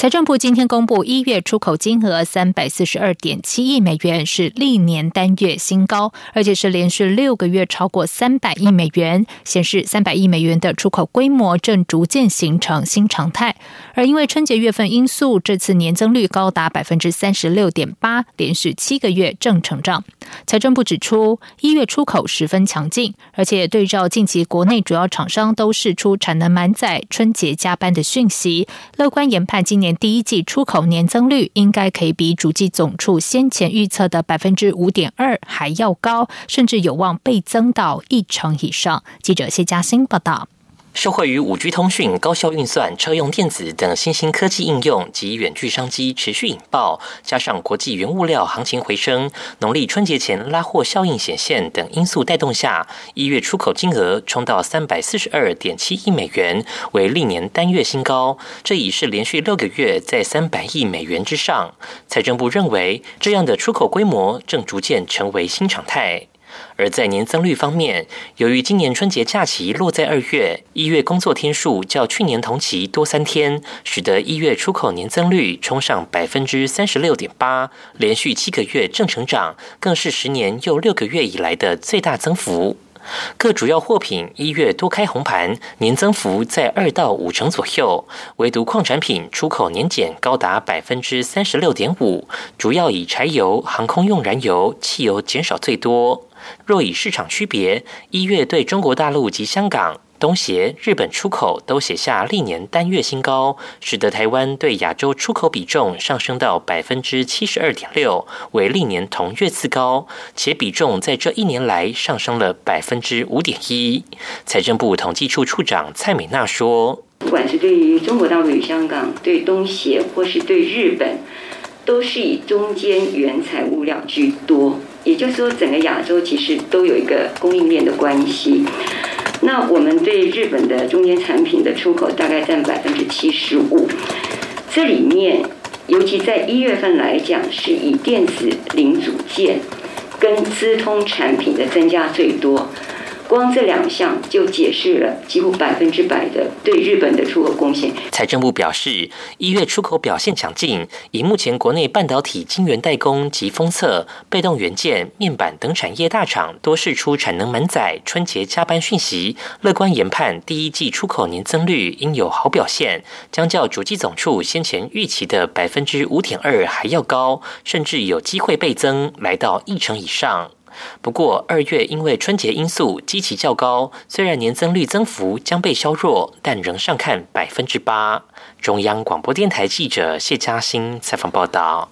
财政部今天公布，一月出口金额三百四十二点七亿美元，是历年单月新高，而且是连续六个月超过三百亿美元，显示三百亿美元的出口规模正逐渐形成新常态。而因为春节月份因素，这次年增率高达百分之三十六点八，连续七个月正成长。财政部指出，一月出口十分强劲，而且对照近期国内主要厂商都释出产能满载、春节加班的讯息，乐观研判今年。第一季出口年增率应该可以比主计总处先前预测的百分之五点二还要高，甚至有望倍增到一成以上。记者谢嘉欣报道。受惠于五 G 通讯、高效运算、车用电子等新兴科技应用及远距商机持续引爆，加上国际原物料行情回升、农历春节前拉货效应显现等因素带动下，一月出口金额冲到三百四十二点七亿美元，为历年单月新高。这已是连续六个月在三百亿美元之上。财政部认为，这样的出口规模正逐渐成为新常态。而在年增率方面，由于今年春节假期落在二月，一月工作天数较去年同期多三天，使得一月出口年增率冲上百分之三十六点八，连续七个月正成长，更是十年又六个月以来的最大增幅。各主要货品一月多开红盘，年增幅在二到五成左右，唯独矿产品出口年减高达百分之三十六点五，主要以柴油、航空用燃油、汽油减少最多。若以市场区别，一月对中国大陆及香港、东协、日本出口都写下历年单月新高，使得台湾对亚洲出口比重上升到百分之七十二点六，为历年同月次高，且比重在这一年来上升了百分之五点一。财政部统计处处长蔡美娜说：“不管是对于中国大陆与香港、对东协或是对日本，都是以中间原材物料居多。”也就是说，整个亚洲其实都有一个供应链的关系。那我们对日本的中间产品的出口大概占百分之七十五，这里面尤其在一月份来讲，是以电子零组件跟资通产品的增加最多。光这两项就解释了几乎百分之百的对日本的出口贡献。财政部表示，一月出口表现强劲，以目前国内半导体晶圆代工及封测、被动元件、面板等产业大厂多释出产能满载、春节加班讯息，乐观研判第一季出口年增率应有好表现，将较主机总处先前预期的百分之五点二还要高，甚至有机会倍增，来到一成以上。不过，二月因为春节因素基期较高，虽然年增率增幅将被削弱，但仍上看百分之八。中央广播电台记者谢嘉欣采访报道。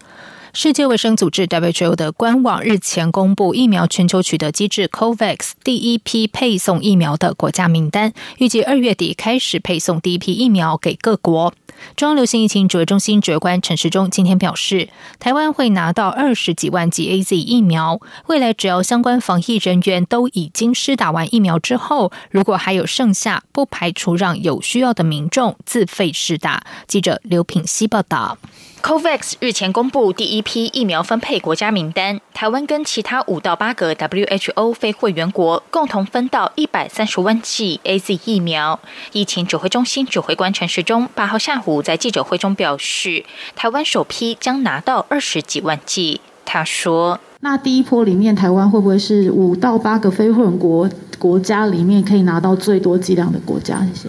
世界卫生组织 WHO 的官网日前公布疫苗全球取得机制 COVAX 第一批配送疫苗的国家名单，预计二月底开始配送第一批疫苗给各国。中央流行疫情指挥中心指挥官陈时中今天表示，台湾会拿到二十几万剂 A Z 疫苗，未来只要相关防疫人员都已经施打完疫苗之后，如果还有剩下，不排除让有需要的民众自费施打。记者刘品希报道。COVAX 日前公布第一批疫苗分配国家名单，台湾跟其他五到八个 WHO 非会员国共同分到一百三十万剂 AZ 疫苗。疫情指挥中心指挥官陈时中八号下午在记者会中表示，台湾首批将拿到二十几万剂。他说：“那第一波里面，台湾会不会是五到八个非会员国国家里面可以拿到最多剂量的国家？”谢谢。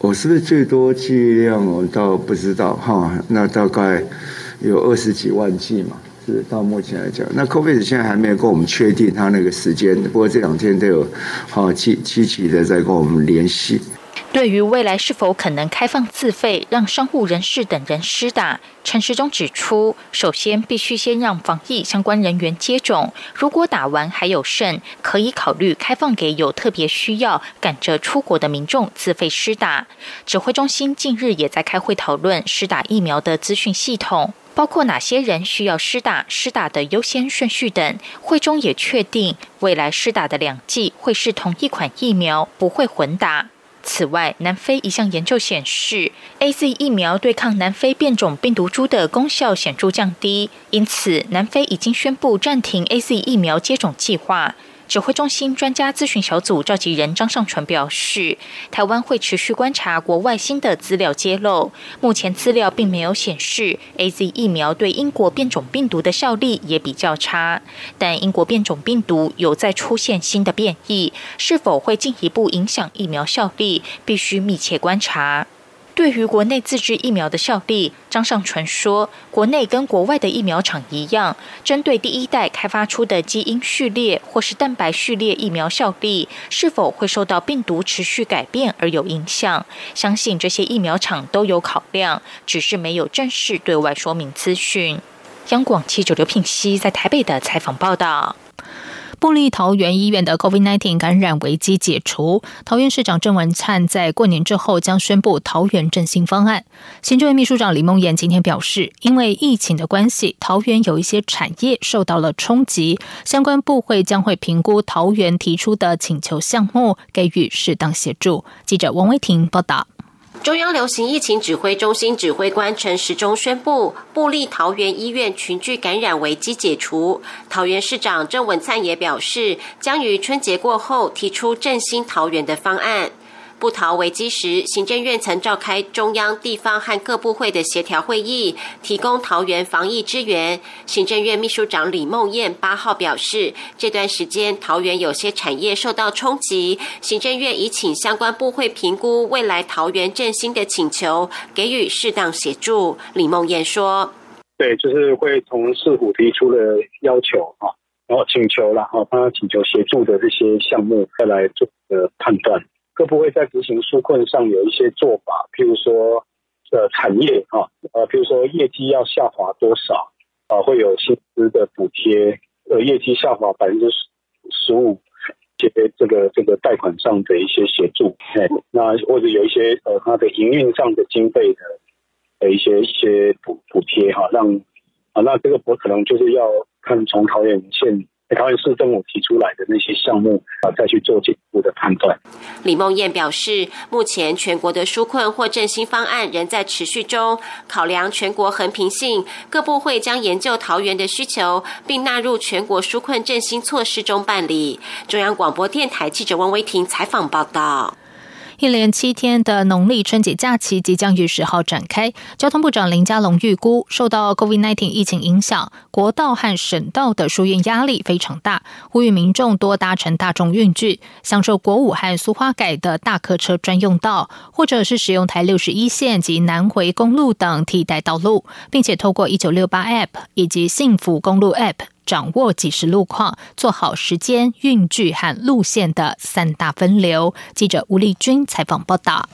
我是不是最多剂量？我倒不知道哈。那大概有二十几万剂嘛，是到目前来讲。那 COVID 现在还没有跟我们确定他那个时间，不过这两天都有好积积极的在跟我们联系。对于未来是否可能开放自费，让商务人士等人施打，陈时中指出，首先必须先让防疫相关人员接种，如果打完还有剩，可以考虑开放给有特别需要、赶着出国的民众自费施打。指挥中心近日也在开会讨论施打疫苗的资讯系统。包括哪些人需要施打、施打的优先顺序等，会中也确定未来施打的两剂会是同一款疫苗，不会混打。此外，南非一项研究显示，A Z 疫苗对抗南非变种病毒株的功效显著降低，因此南非已经宣布暂停 A Z 疫苗接种计划。指挥中心专家咨询小组召集人张尚纯表示，台湾会持续观察国外新的资料揭露。目前资料并没有显示 A Z 疫苗对英国变种病毒的效力也比较差，但英国变种病毒有在出现新的变异，是否会进一步影响疫苗效力，必须密切观察。对于国内自制疫苗的效力，张尚传说，国内跟国外的疫苗厂一样，针对第一代开发出的基因序列或是蛋白序列疫苗效力是否会受到病毒持续改变而有影响，相信这些疫苗厂都有考量，只是没有正式对外说明资讯。央广七九刘品熙在台北的采访报道。布利桃园医院的 COVID-19 感染危机解除，桃园市长郑文灿在过年之后将宣布桃园振兴方案。行政院秘书长李梦燕今天表示，因为疫情的关系，桃园有一些产业受到了冲击，相关部会将会评估桃园提出的请求项目，给予适当协助。记者王威婷报道。中央流行疫情指挥中心指挥官陈时中宣布，布利桃园医院群聚感染危机解除。桃园市长郑文灿也表示，将于春节过后提出振兴桃园的方案。不逃危机时，行政院曾召开中央、地方和各部会的协调会议，提供桃园防疫支援。行政院秘书长李梦燕八号表示，这段时间桃园有些产业受到冲击，行政院已请相关部会评估未来桃园振兴的请求，给予适当协助。李梦燕说：“对，就是会从市府提出的要求啊，然后请求然后帮他请求协助的这些项目，再来做个判断。”各部会在执行纾困上有一些做法，譬如说，呃，产业哈，呃，譬如说业绩要下滑多少？啊，会有薪资的补贴，呃，业绩下滑百分之十十五，些这个这个贷款上的一些协助，哎，那或者有一些呃，它的营运上的经费的的一些一些补补贴哈，让啊，那这个我可能就是要看从桃园县。桃园市政府提出来的那些项目啊，再去做进一步的判断。李梦燕表示，目前全国的纾困或振兴方案仍在持续中，考量全国横平性，各部会将研究桃园的需求，并纳入全国纾困振兴措施中办理。中央广播电台记者汪威婷采访报道。一连七天的农历春节假期即将于十号展开。交通部长林佳龙预估，受到 COVID-19 疫情影响，国道和省道的疏运压力非常大，呼吁民众多搭乘大众运具，享受国五和苏花改的大客车专用道，或者是使用台六十一线及南回公路等替代道路，并且透过一九六八 App 以及幸福公路 App。掌握即时路况，做好时间、运距和路线的三大分流。记者吴丽君采访报道。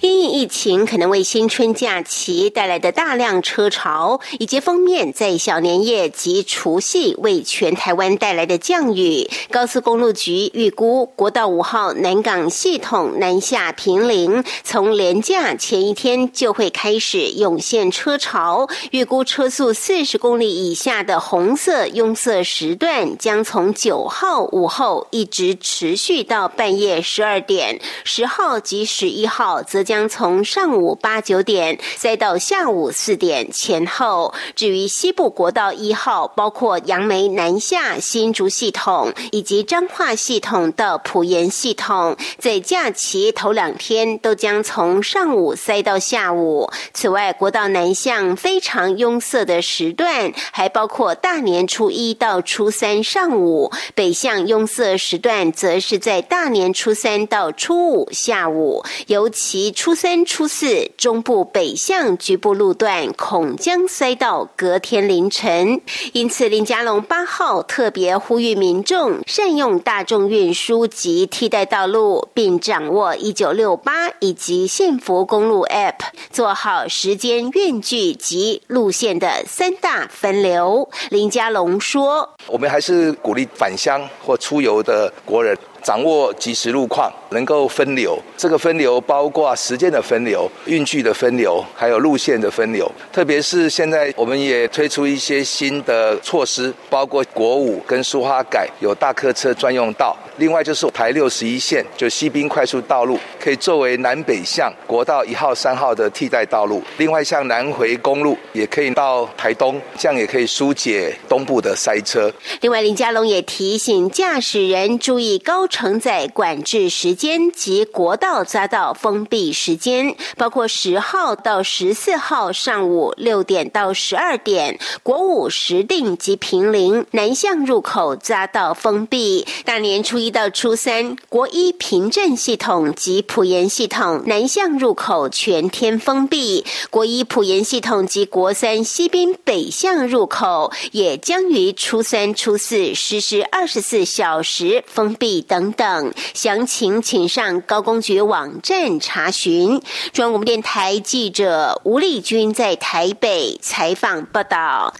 因应疫情可能为新春假期带来的大量车潮，以及封面在小年夜及除夕为全台湾带来的降雨，高速公路局预估国道五号南港系统南下平陵，从连假前一天就会开始涌现车潮，预估车速四十公里以下的红色拥塞时段将从九号午后一直持续到半夜十二点，十号及十一号。则将从上午八九点塞到下午四点前后。至于西部国道一号，包括杨梅南下新竹系统以及彰化系统到埔盐系统，在假期头两天都将从上午塞到下午。此外，国道南向非常拥塞的时段，还包括大年初一到初三上午；北向拥塞时段，则是在大年初三到初五下午，尤其。其初三、初四中部北向局部路段恐将塞到隔天凌晨，因此林佳龙八号特别呼吁民众善用大众运输及替代道路，并掌握一九六八以及幸福公路 App，做好时间、运距及路线的三大分流。林佳龙说：“我们还是鼓励返乡或出游的国人。”掌握即时路况，能够分流。这个分流包括时间的分流、运距的分流，还有路线的分流。特别是现在，我们也推出一些新的措施，包括国五跟苏花改有大客车专用道。另外就是台六十一线，就西滨快速道路，可以作为南北向国道一号、三号的替代道路。另外，像南回公路也可以到台东，这样也可以疏解东部的塞车。另外，林佳龙也提醒驾驶人注意高承载管制时间及国道匝道封闭时间，包括十号到十四号上午六点到十二点，国五石定及平陵南向入口匝道封闭。大年初一。到初三，国一凭证系统及普研系统南向入口全天封闭；国一普研系统及国三西滨北向入口也将于初三、初四实施二十四小时封闭等等。详情请上高公局网站查询。中央广播电台记者吴丽君在台北采访报道。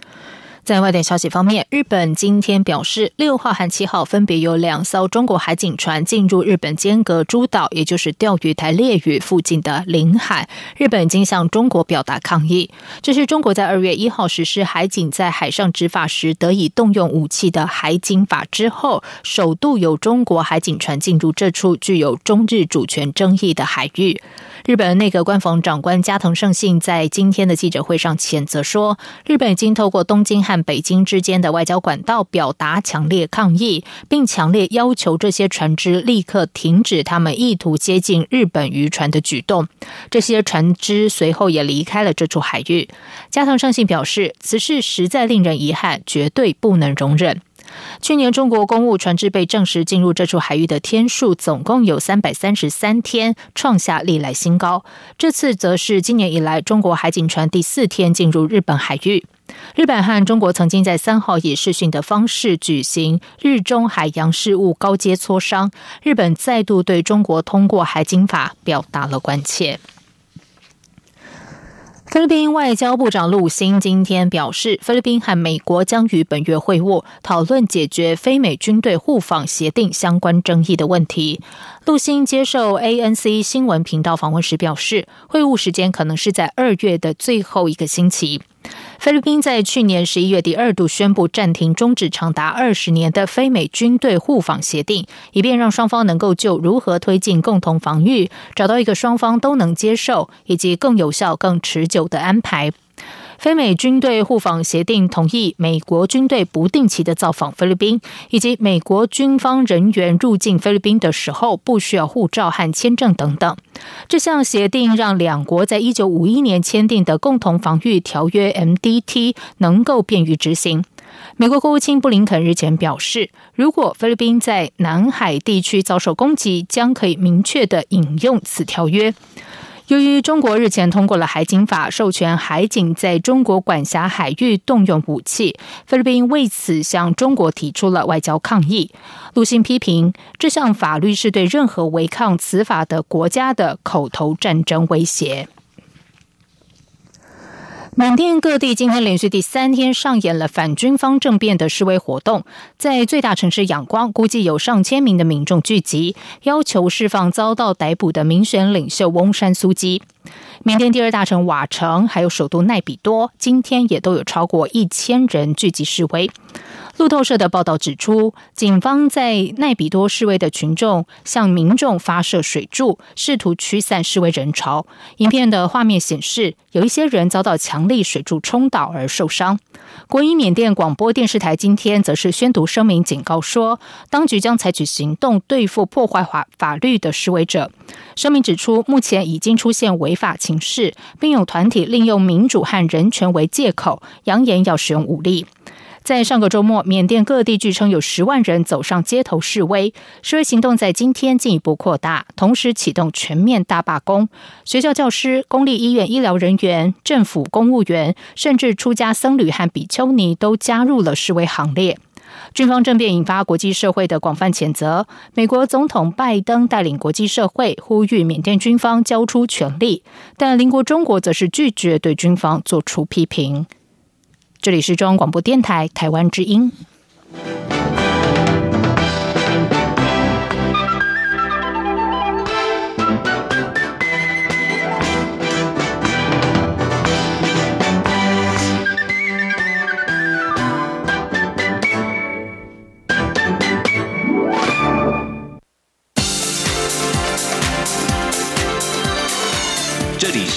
在外电消息方面，日本今天表示，六号和七号分别有两艘中国海警船进入日本间隔诸岛，也就是钓鱼台列屿附近的领海。日本已经向中国表达抗议。这是中国在二月一号实施海警在海上执法时得以动用武器的海警法之后，首度有中国海警船进入这处具有中日主权争议的海域。日本内阁官房长官加藤胜信在今天的记者会上谴责说，日本已经透过东京和北京之间的外交管道表达强烈抗议，并强烈要求这些船只立刻停止他们意图接近日本渔船的举动。这些船只随后也离开了这处海域。加藤胜信表示，此事实在令人遗憾，绝对不能容忍。去年，中国公务船只被证实进入这处海域的天数总共有三百三十三天，创下历来新高。这次则是今年以来中国海警船第四天进入日本海域。日本和中国曾经在三号以视讯的方式举行日中海洋事务高阶磋商，日本再度对中国通过海警法表达了关切。菲律宾外交部长陆星今天表示，菲律宾和美国将于本月会晤，讨论解决非美军队互访协定相关争议的问题。陆星接受 ANC 新闻频道访问时表示，会晤时间可能是在二月的最后一个星期。菲律宾在去年十一月第二度宣布暂停终止长达二十年的非美军队互访协定，以便让双方能够就如何推进共同防御找到一个双方都能接受以及更有效、更持久的安排。非美军队互访协定同意美国军队不定期的造访菲律宾，以及美国军方人员入境菲律宾的时候不需要护照和签证等等。这项协定让两国在一九五一年签订的共同防御条约 （MDT） 能够便于执行。美国国务卿布林肯日前表示，如果菲律宾在南海地区遭受攻击，将可以明确的引用此条约。由于中国日前通过了海警法，授权海警在中国管辖海域动用武器，菲律宾为此向中国提出了外交抗议。陆信批评这项法律是对任何违抗此法的国家的口头战争威胁。缅甸各地今天连续第三天上演了反军方政变的示威活动，在最大城市仰光，估计有上千名的民众聚集，要求释放遭到逮捕的民选领袖翁山苏基。缅甸第二大城瓦城，还有首都奈比多，今天也都有超过一千人聚集示威。路透社的报道指出，警方在奈比多示威的群众向民众发射水柱，试图驱散示威人潮。影片的画面显示，有一些人遭到强力水柱冲倒而受伤。国营缅甸广播电视台今天则是宣读声明，警告说，当局将采取行动对付破坏法法律的示威者。声明指出，目前已经出现违法情势，并有团体利用民主和人权为借口，扬言要使用武力。在上个周末，缅甸各地据称有十万人走上街头示威，示威行动在今天进一步扩大，同时启动全面大罢工。学校教师、公立医院医疗人员、政府公务员，甚至出家僧侣和比丘尼都加入了示威行列。军方政变引发国际社会的广泛谴责。美国总统拜登带领国际社会呼吁缅甸军方交出权力，但邻国中国则是拒绝对军方做出批评。这里是中央广播电台台湾之音。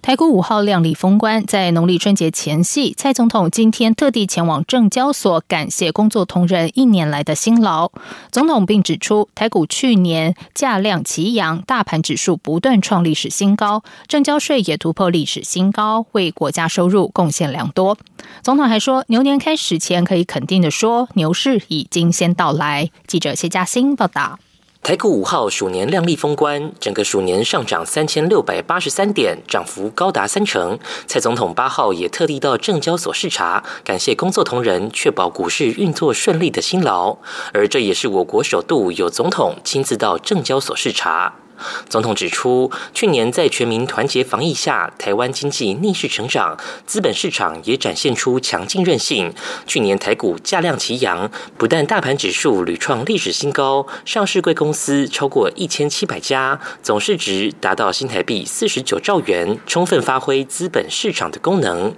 台股五号亮丽封关，在农历春节前夕，蔡总统今天特地前往证交所，感谢工作同仁一年来的辛劳。总统并指出，台股去年价量齐扬，大盘指数不断创历史新高，证交税也突破历史新高，为国家收入贡献良多。总统还说，牛年开始前可以肯定的说，牛市已经先到来。记者谢嘉欣报道。台股五号鼠年亮丽封关，整个鼠年上涨三千六百八十三点，涨幅高达三成。蔡总统八号也特地到证交所视察，感谢工作同仁确保股市运作顺利的辛劳。而这也是我国首度有总统亲自到证交所视察。总统指出，去年在全民团结防疫下，台湾经济逆势成长，资本市场也展现出强劲韧性。去年台股价量齐扬，不但大盘指数屡创历史新高，上市贵公司超过一千七百家，总市值达到新台币四十九兆元，充分发挥资本市场的功能。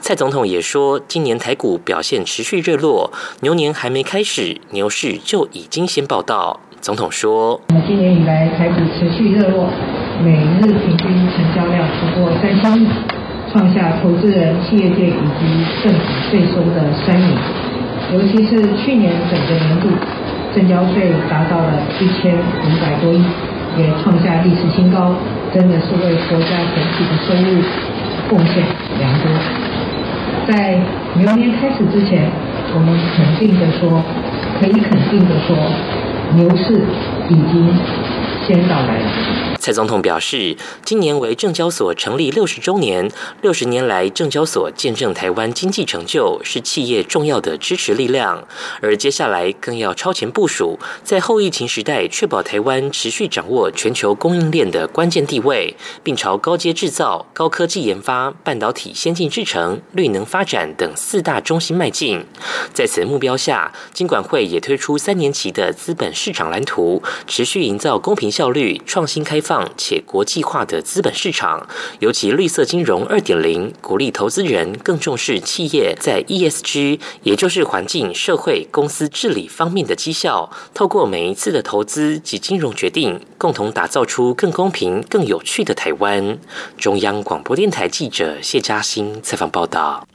蔡总统也说，今年台股表现持续热络，牛年还没开始，牛市就已经先报道。总统说：“今年以来，台股持续热络，每日平均成交量超过三千亿，创下投资人、企业界以及政府税收的三年。尤其是去年整个年度，证交税达到了一千五百多亿，也创下历史新高，真的是为国家整体的收入贡献良多。在牛年开始之前，我们肯定的说，可以肯定的说。”牛市已经先到来了。蔡总统表示，今年为证交所成立六十周年，六十年来证交所见证台湾经济成就，是企业重要的支持力量。而接下来更要超前部署，在后疫情时代，确保台湾持续掌握全球供应链的关键地位，并朝高阶制造、高科技研发、半导体先进制程、绿能发展等四大中心迈进。在此目标下，金管会也推出三年期的资本市场蓝图，持续营造公平、效率、创新、开放。且国际化的资本市场，尤其绿色金融二点零，鼓励投资人更重视企业在 ESG，也就是环境、社会、公司治理方面的绩效。透过每一次的投资及金融决定，共同打造出更公平、更有趣的台湾。中央广播电台记者谢嘉欣采访报道。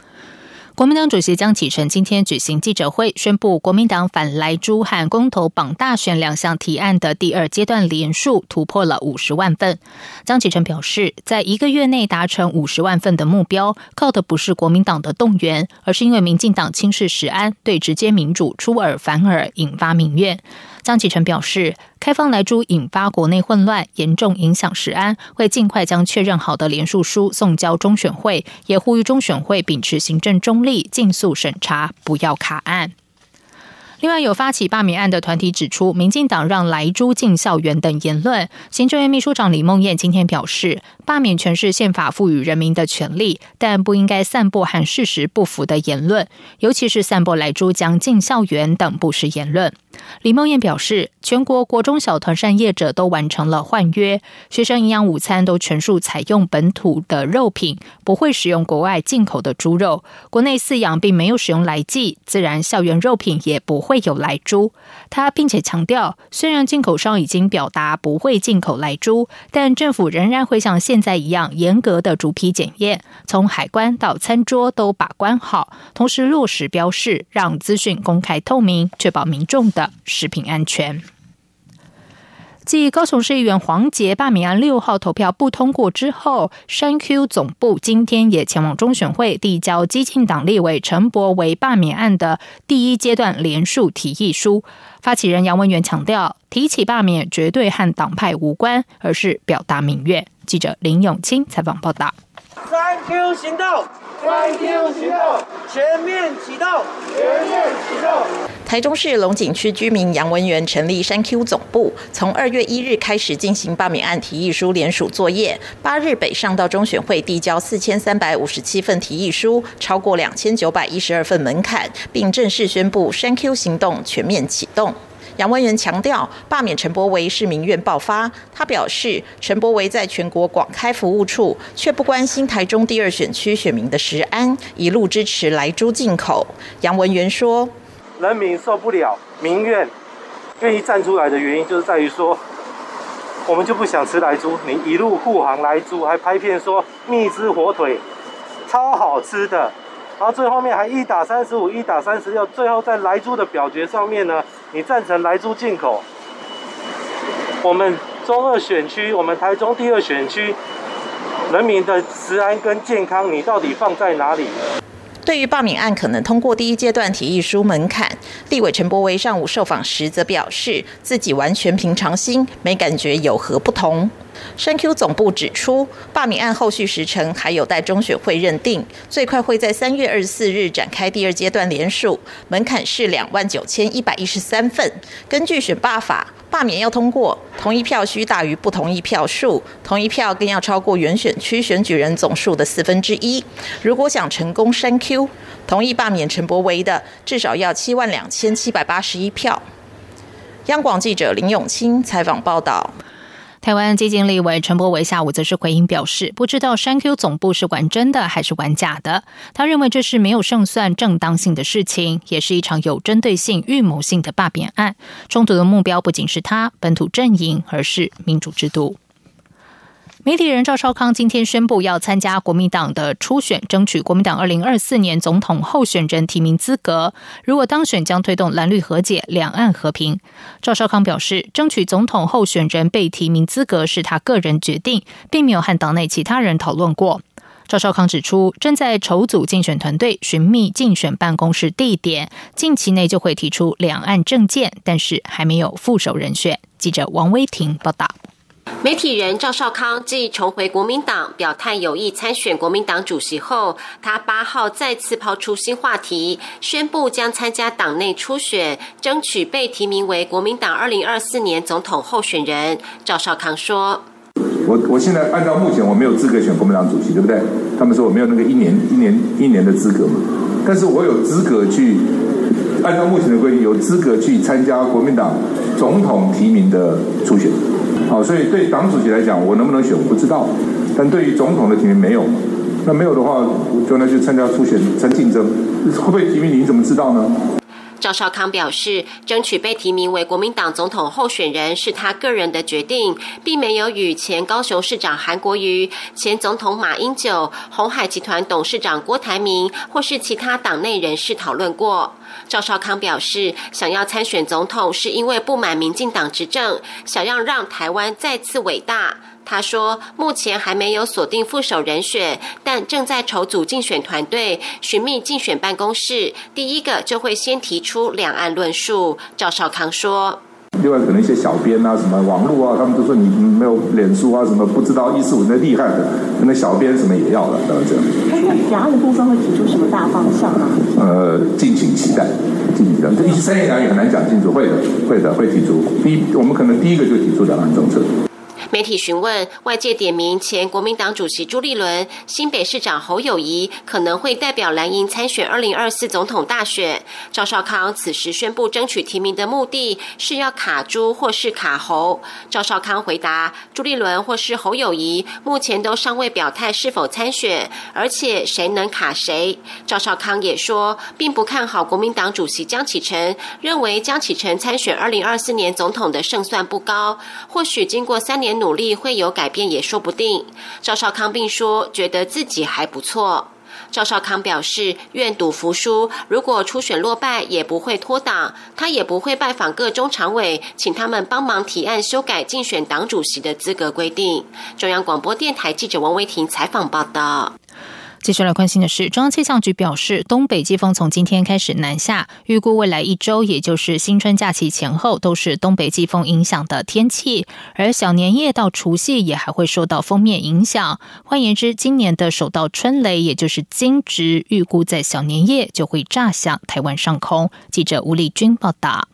国民党主席江启臣今天举行记者会，宣布国民党反来珠和公投榜大选两项提案的第二阶段连数突破了五十万份。江启臣表示，在一个月内达成五十万份的目标，靠的不是国民党的动员，而是因为民进党轻视实安，对直接民主出尔反尔，引发民怨。张启成表示，开放来猪引发国内混乱，严重影响食安，会尽快将确认好的联署书送交中选会，也呼吁中选会秉持行政中立，尽速审查，不要卡案。另外，有发起罢免案的团体指出，民进党让来猪进校园等言论。行政院秘书长李梦燕今天表示，罢免权是宪法赋予人民的权利，但不应该散播和事实不符的言论，尤其是散播来猪将进校园等不实言论。李梦燕表示，全国国中小团膳业者都完成了换约，学生营养午餐都全数采用本土的肉品，不会使用国外进口的猪肉。国内饲养并没有使用来剂，自然校园肉品也不会有来猪。他并且强调，虽然进口商已经表达不会进口来猪，但政府仍然会像现在一样严格的逐批检验，从海关到餐桌都把关好，同时落实标示，让资讯公开透明，确保民众的。食品安全。继高雄市议员黄杰罢免案六号投票不通过之后，山 Q 总部今天也前往中选会递交激进党立委陈柏为罢免案的第一阶段联署提议书。发起人杨文元强调，提起罢免绝对和党派无关，而是表达民怨。记者林永清采访报道。三 Q 行动，三 Q 行动，全面启动，全面启动。台中市龙井区居民杨文元成立山 Q 总部，从二月一日开始进行罢免案提议书联署作业，八日北上到中选会递交四千三百五十七份提议书，超过两千九百一十二份门槛，并正式宣布山 Q 行动全面启动。杨文元强调，罢免陈柏维是民怨爆发。他表示，陈柏维在全国广开服务处，却不关心台中第二选区选民的食安，一路支持来猪进口。杨文元说：“人民受不了民怨，愿意站出来的原因，就是在于说，我们就不想吃来猪。你一路护航来猪，还拍片说蜜汁火腿超好吃的。”然后最后面还一打三十五，一打三十六，最后在莱猪的表决上面呢，你赞成来猪进口。我们中二选区，我们台中第二选区，人民的食安跟健康，你到底放在哪里？对于罢免案可能通过第一阶段提议书门槛，立委陈柏惟上午受访时则表示，自己完全平常心，没感觉有何不同。山 Q 总部指出，罢免案后续时程还有待中选会认定，最快会在三月二十四日展开第二阶段联署，门槛是两万九千一百一十三份。根据选罢法，罢免要通过，同意票需大于不同意票数，同意票更要超过原选区选举人总数的四分之一。如果想成功深 Q，同意罢免陈柏维的，至少要七万两千七百八十一票。央广记者林永清采访报道。台湾基金立委陈柏伟下午则是回应表示，不知道山 Q 总部是玩真的还是玩假的。他认为这是没有胜算、正当性的事情，也是一场有针对性、预谋性的罢免案。冲突的目标不仅是他本土阵营，而是民主制度。媒体人赵少康今天宣布要参加国民党的初选，争取国民党二零二四年总统候选人提名资格。如果当选，将推动蓝绿和解、两岸和平。赵少康表示，争取总统候选人被提名资格是他个人决定，并没有和党内其他人讨论过。赵少康指出，正在筹组竞选团队，寻觅竞选办公室地点，近期内就会提出两岸政见，但是还没有副手人选。记者王威婷报道。媒体人赵少康继重回国民党表态有意参选国民党主席后，他八号再次抛出新话题，宣布将参加党内初选，争取被提名为国民党二零二四年总统候选人。赵少康说：“我我现在按照目前我没有资格选国民党主席，对不对？他们说我没有那个一年一年一年的资格嘛，但是我有资格去按照目前的规定，有资格去参加国民党总统提名的初选。”好，所以对党主席来讲，我能不能选我不知道，但对于总统的提名没有，那没有的话，我就那就参加初选参竞争，会不会提名你怎么知道呢？赵少康表示，争取被提名为国民党总统候选人是他个人的决定，并没有与前高雄市长韩国瑜、前总统马英九、红海集团董事长郭台铭或是其他党内人士讨论过。赵少康表示，想要参选总统是因为不满民进党执政，想要让台湾再次伟大。他说，目前还没有锁定副手人选，但正在筹组竞选团队，寻觅竞选办公室。第一个就会先提出两岸论述。赵少康说：“另外，可能一些小编啊，什么网络啊，他们都说你没有脸书啊，什么不知道一四五的厉害的，可能小编什么也要了，这样。那两岸的部分会提出什么大方向啊？呃，敬请期待，敬请期待。这一三言两语很难讲清楚，会的，会的，会提出。第一，我们可能第一个就提出两岸政策。”媒体询问，外界点名前国民党主席朱立伦、新北市长侯友谊可能会代表蓝营参选二零二四总统大选。赵少康此时宣布争取提名的目的是要卡朱或是卡侯。赵少康回答，朱立伦或是侯友谊目前都尚未表态是否参选，而且谁能卡谁。赵少康也说，并不看好国民党主席江启臣，认为江启臣参选二零二四年总统的胜算不高，或许经过三年。努力会有改变也说不定。赵少康并说，觉得自己还不错。赵少康表示，愿赌服输，如果初选落败，也不会脱党。他也不会拜访各中常委，请他们帮忙提案修改竞选党主席的资格规定。中央广播电台记者王维婷采访报道。接下来关心的是，中央气象局表示，东北季风从今天开始南下，预估未来一周，也就是新春假期前后，都是东北季风影响的天气。而小年夜到除夕也还会受到封面影响。换言之，今年的首道春雷，也就是金值，预估在小年夜就会炸响台湾上空。记者吴丽君报道。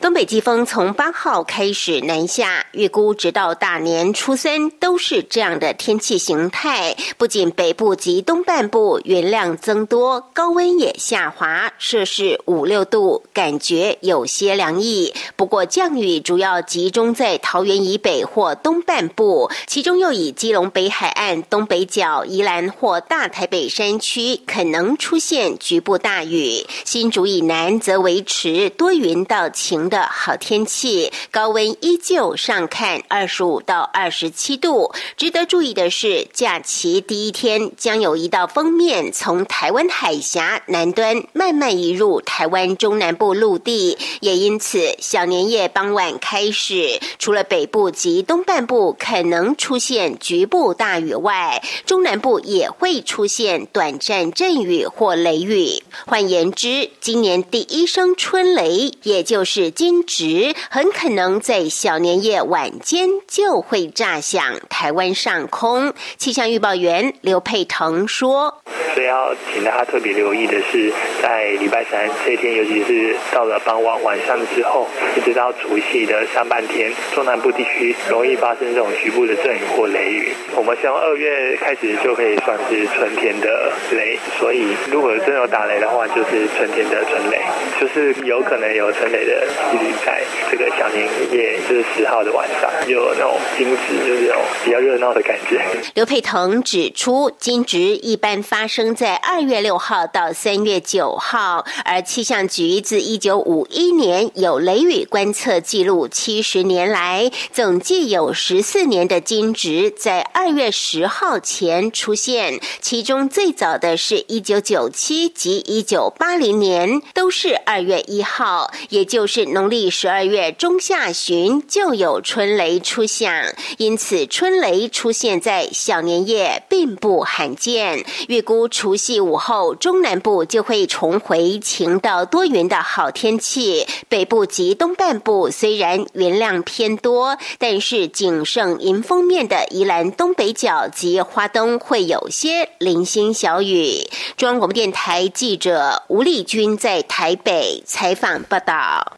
东北季风从八号开始南下，预估直到大年初三都是这样的天气形态。不仅北部及东半部云量增多，高温也下滑，摄氏五六度，感觉有些凉意。不过降雨主要集中在桃园以北或东半部，其中又以基隆北海岸东北角、宜兰或大台北山区可能出现局部大雨。新竹以南则维持多云到。晴的好天气，高温依旧上看二十五到二十七度。值得注意的是，假期第一天将有一道封面从台湾海峡南端慢慢移入台湾中南部陆地，也因此小年夜傍晚开始，除了北部及东半部可能出现局部大雨外，中南部也会出现短暂阵雨或雷雨。换言之，今年第一声春雷，也就。是金值，很可能在小年夜晚间就会炸响台湾上空。气象预报员刘佩腾说：“所以要请大家特别留意的是，在礼拜三这一天，尤其是到了傍晚晚上之后，一直到除夕的上半天，中南部地区容易发生这种局部的阵雨或雷雨。我们希望二月开始就可以算是春天的雷，所以如果真有打雷的话，就是春天的春雷，就是有可能有春雷的。”几率在这个小年夜，就是十号的晚上，有那种金值，就是那种比较热闹的感觉。刘佩腾指出，金值一般发生在二月六号到三月九号，而气象局自一九五一年有雷雨观测记录，七十年来总计有十四年的金值在二月十号前出现，其中最早的是一九九七及一九八零年，都是二月一号，也就。是农历十二月中下旬就有春雷出现，因此春雷出现在小年夜并不罕见。预估除夕午后，中南部就会重回晴到多云的好天气。北部及东半部虽然云量偏多，但是仅剩迎风面的宜兰东北角及花东会有些零星小雨。中央广播电台记者吴丽君在台北采访报道。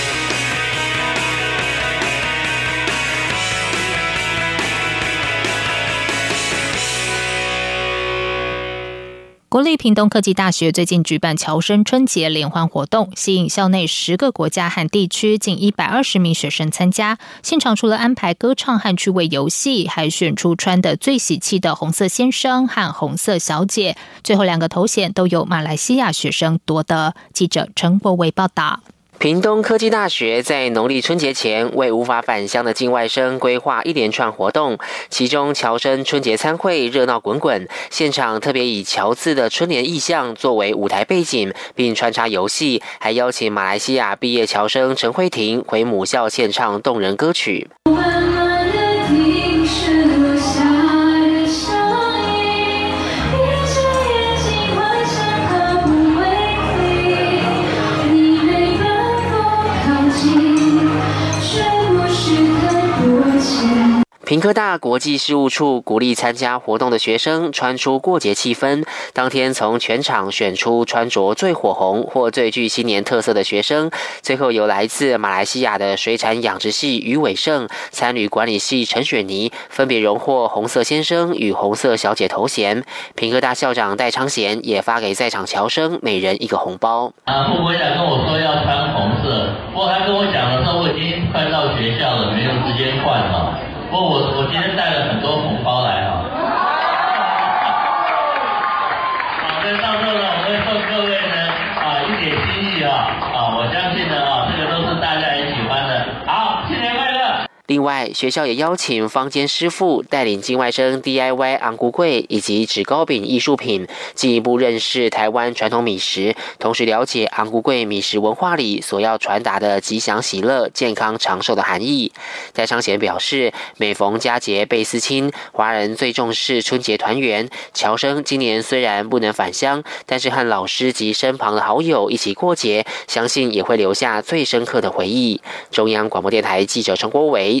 国立屏东科技大学最近举办侨生春节联欢活动，吸引校内十个国家和地区近一百二十名学生参加。现场除了安排歌唱和趣味游戏，还选出穿的最喜气的红色先生和红色小姐。最后两个头衔都由马来西亚学生夺得。记者陈国伟报道。屏东科技大学在农历春节前为无法返乡的境外生规划一连串活动，其中侨生春节参会热闹滚滚，现场特别以侨字的春联意象作为舞台背景，并穿插游戏，还邀请马来西亚毕业侨生陈慧婷回母校献唱动人歌曲。平科大国际事务处鼓励参加活动的学生穿出过节气氛。当天从全场选出穿着最火红或最具新年特色的学生，最后由来自马来西亚的水产养殖系于伟胜、参旅管理系陈雪妮分别荣获“红色先生”与“红色小姐”头衔。平科大校长戴昌贤也发给在场侨生每人一个红包。啊，父母来跟我说要穿红色，不过他跟我讲的时候，我已经快到学校了，没有时间换了。不过我我今天带了很多红包来啊。好，那到时候呢，我会送各位呢啊一点心意啊啊，我相信呢啊，这个都是大家很喜欢的。好，新年快乐！另外，学校也邀请坊间师傅带领境外生 DIY 昂菇柜以及纸糕饼艺术品，进一步认识台湾传统米食，同时了解昂菇柜米食文化里所要传达的吉祥喜乐、健康长寿的含义。戴昌贤表示，每逢佳节倍思亲，华人最重视春节团圆。乔生今年虽然不能返乡，但是和老师及身旁的好友一起过节，相信也会留下最深刻的回忆。中央广播电台记者陈国伟。